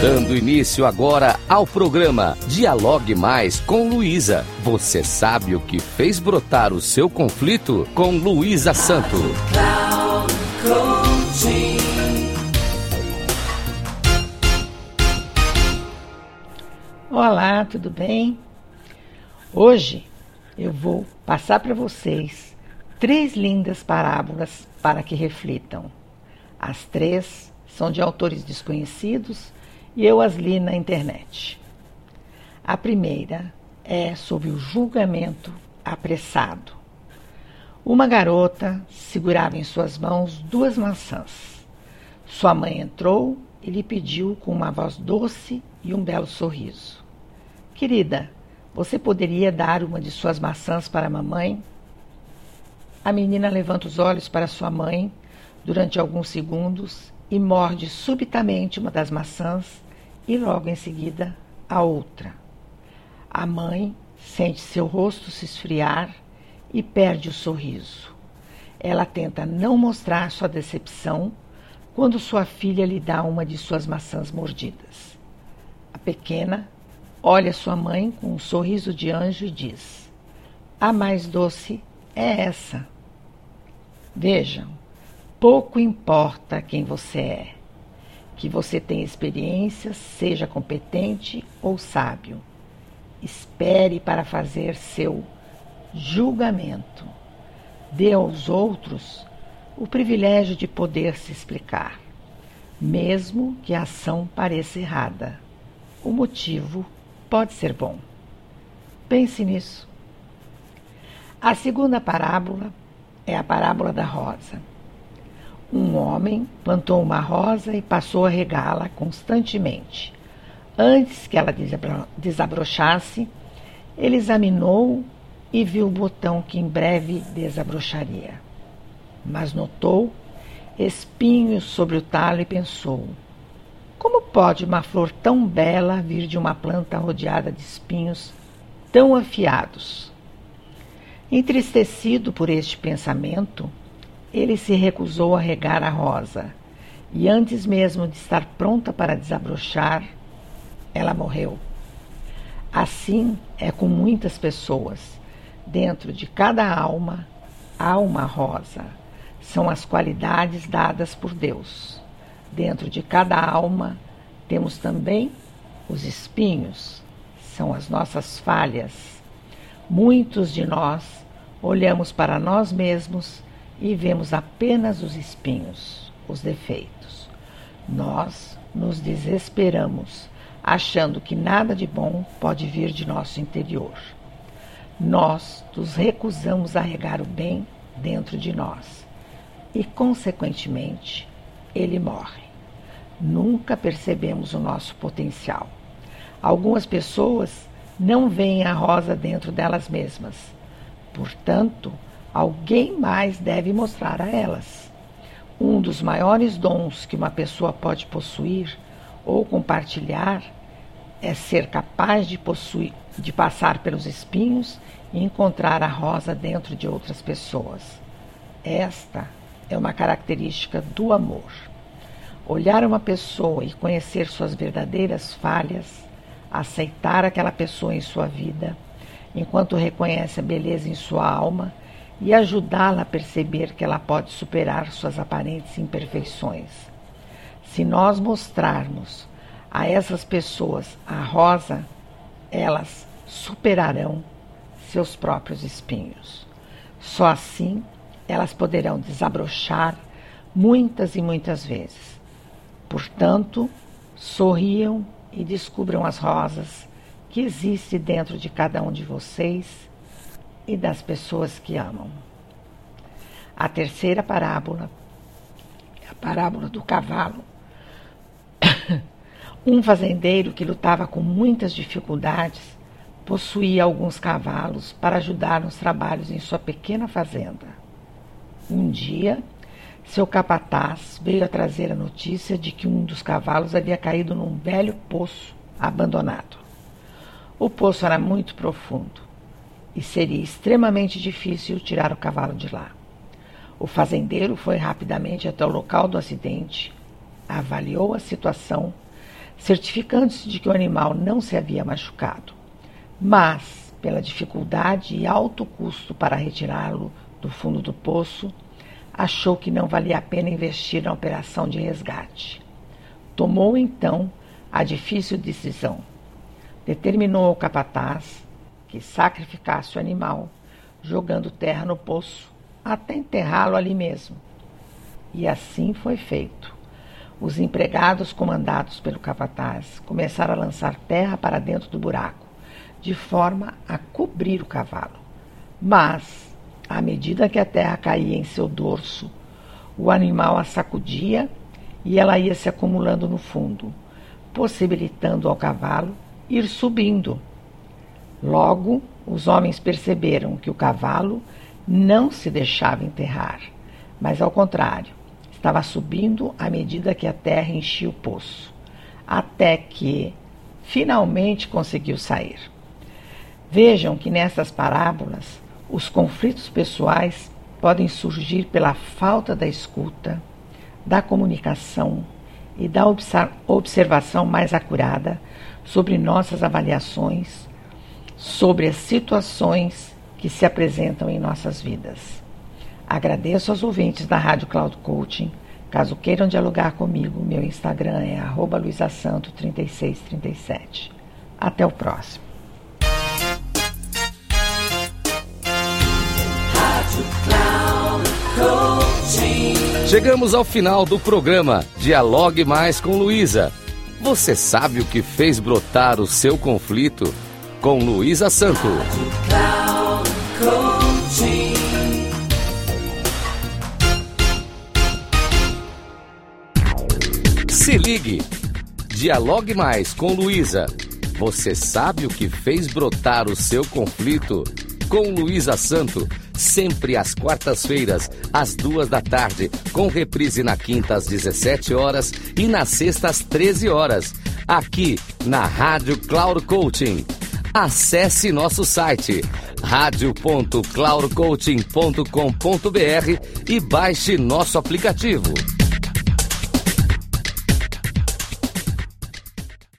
Dando início agora ao programa Dialogue Mais com Luísa. Você sabe o que fez brotar o seu conflito com Luísa Santo. Olá, tudo bem? Hoje eu vou passar para vocês três lindas parábolas para que reflitam. As três são de autores desconhecidos e eu as li na internet. A primeira é sobre o julgamento apressado. Uma garota segurava em suas mãos duas maçãs. Sua mãe entrou e lhe pediu com uma voz doce e um belo sorriso: Querida, você poderia dar uma de suas maçãs para a mamãe? A menina levanta os olhos para sua mãe durante alguns segundos e morde subitamente uma das maçãs e logo em seguida a outra. A mãe sente seu rosto se esfriar e perde o sorriso. Ela tenta não mostrar sua decepção quando sua filha lhe dá uma de suas maçãs mordidas. A pequena olha sua mãe com um sorriso de anjo e diz: A mais doce é essa. Vejam, pouco importa quem você é que você tenha experiência, seja competente ou sábio. Espere para fazer seu julgamento. Dê aos outros o privilégio de poder se explicar, mesmo que a ação pareça errada. O motivo pode ser bom. Pense nisso. A segunda parábola é a parábola da rosa. Um homem plantou uma rosa e passou a regá-la constantemente. Antes que ela desabrochasse, ele examinou e viu o botão que em breve desabrocharia. Mas notou espinhos sobre o talo e pensou: como pode uma flor tão bela vir de uma planta rodeada de espinhos tão afiados? Entristecido por este pensamento, ele se recusou a regar a rosa, e antes mesmo de estar pronta para desabrochar, ela morreu. Assim é com muitas pessoas. Dentro de cada alma há uma rosa. São as qualidades dadas por Deus. Dentro de cada alma temos também os espinhos, são as nossas falhas. Muitos de nós olhamos para nós mesmos e vemos apenas os espinhos, os defeitos. Nós nos desesperamos, achando que nada de bom pode vir de nosso interior. Nós nos recusamos a regar o bem dentro de nós e, consequentemente, ele morre. Nunca percebemos o nosso potencial. Algumas pessoas não veem a rosa dentro delas mesmas. Portanto, alguém mais deve mostrar a elas. Um dos maiores dons que uma pessoa pode possuir ou compartilhar é ser capaz de, possuir, de passar pelos espinhos e encontrar a rosa dentro de outras pessoas. Esta é uma característica do amor. Olhar uma pessoa e conhecer suas verdadeiras falhas, aceitar aquela pessoa em sua vida, enquanto reconhece a beleza em sua alma e ajudá-la a perceber que ela pode superar suas aparentes imperfeições. Se nós mostrarmos a essas pessoas a rosa, elas superarão seus próprios espinhos. Só assim elas poderão desabrochar muitas e muitas vezes. Portanto, sorriam e descubram as rosas que existem dentro de cada um de vocês e das pessoas que amam. A terceira parábola é a parábola do cavalo. um fazendeiro que lutava com muitas dificuldades possuía alguns cavalos para ajudar nos trabalhos em sua pequena fazenda. Um dia, seu capataz veio a trazer a notícia de que um dos cavalos havia caído num velho poço abandonado. O poço era muito profundo e seria extremamente difícil tirar o cavalo de lá. O fazendeiro foi rapidamente até o local do acidente, avaliou a situação, certificando-se de que o animal não se havia machucado. Mas, pela dificuldade e alto custo para retirá-lo do fundo do poço, achou que não valia a pena investir na operação de resgate. Tomou então a difícil decisão. Determinou ao capataz que sacrificasse o animal, jogando terra no poço, até enterrá-lo ali mesmo. E assim foi feito. Os empregados, comandados pelo capataz, começaram a lançar terra para dentro do buraco, de forma a cobrir o cavalo. Mas, à medida que a terra caía em seu dorso, o animal a sacudia e ela ia se acumulando no fundo, possibilitando ao cavalo ir subindo. Logo, os homens perceberam que o cavalo não se deixava enterrar, mas ao contrário, estava subindo à medida que a terra enchia o poço, até que finalmente conseguiu sair. Vejam que nessas parábolas os conflitos pessoais podem surgir pela falta da escuta, da comunicação e da observação mais acurada sobre nossas avaliações, sobre as situações que se apresentam em nossas vidas. Agradeço aos ouvintes da Rádio Cloud Coaching. Caso queiram dialogar comigo, meu Instagram é luisasanto3637. Até o próximo. Chegamos ao final do programa Dialogue Mais com Luísa. Você sabe o que fez brotar o seu conflito? Com Luísa Santo. Se ligue. Dialogue Mais com Luísa. Você sabe o que fez brotar o seu conflito? Com Luísa Santo sempre às quartas-feiras, às duas da tarde, com reprise na quinta às 17 horas e na sexta às 13 horas, aqui na Rádio Cloud Coaching. Acesse nosso site radio.cloudcoaching.com.br e baixe nosso aplicativo.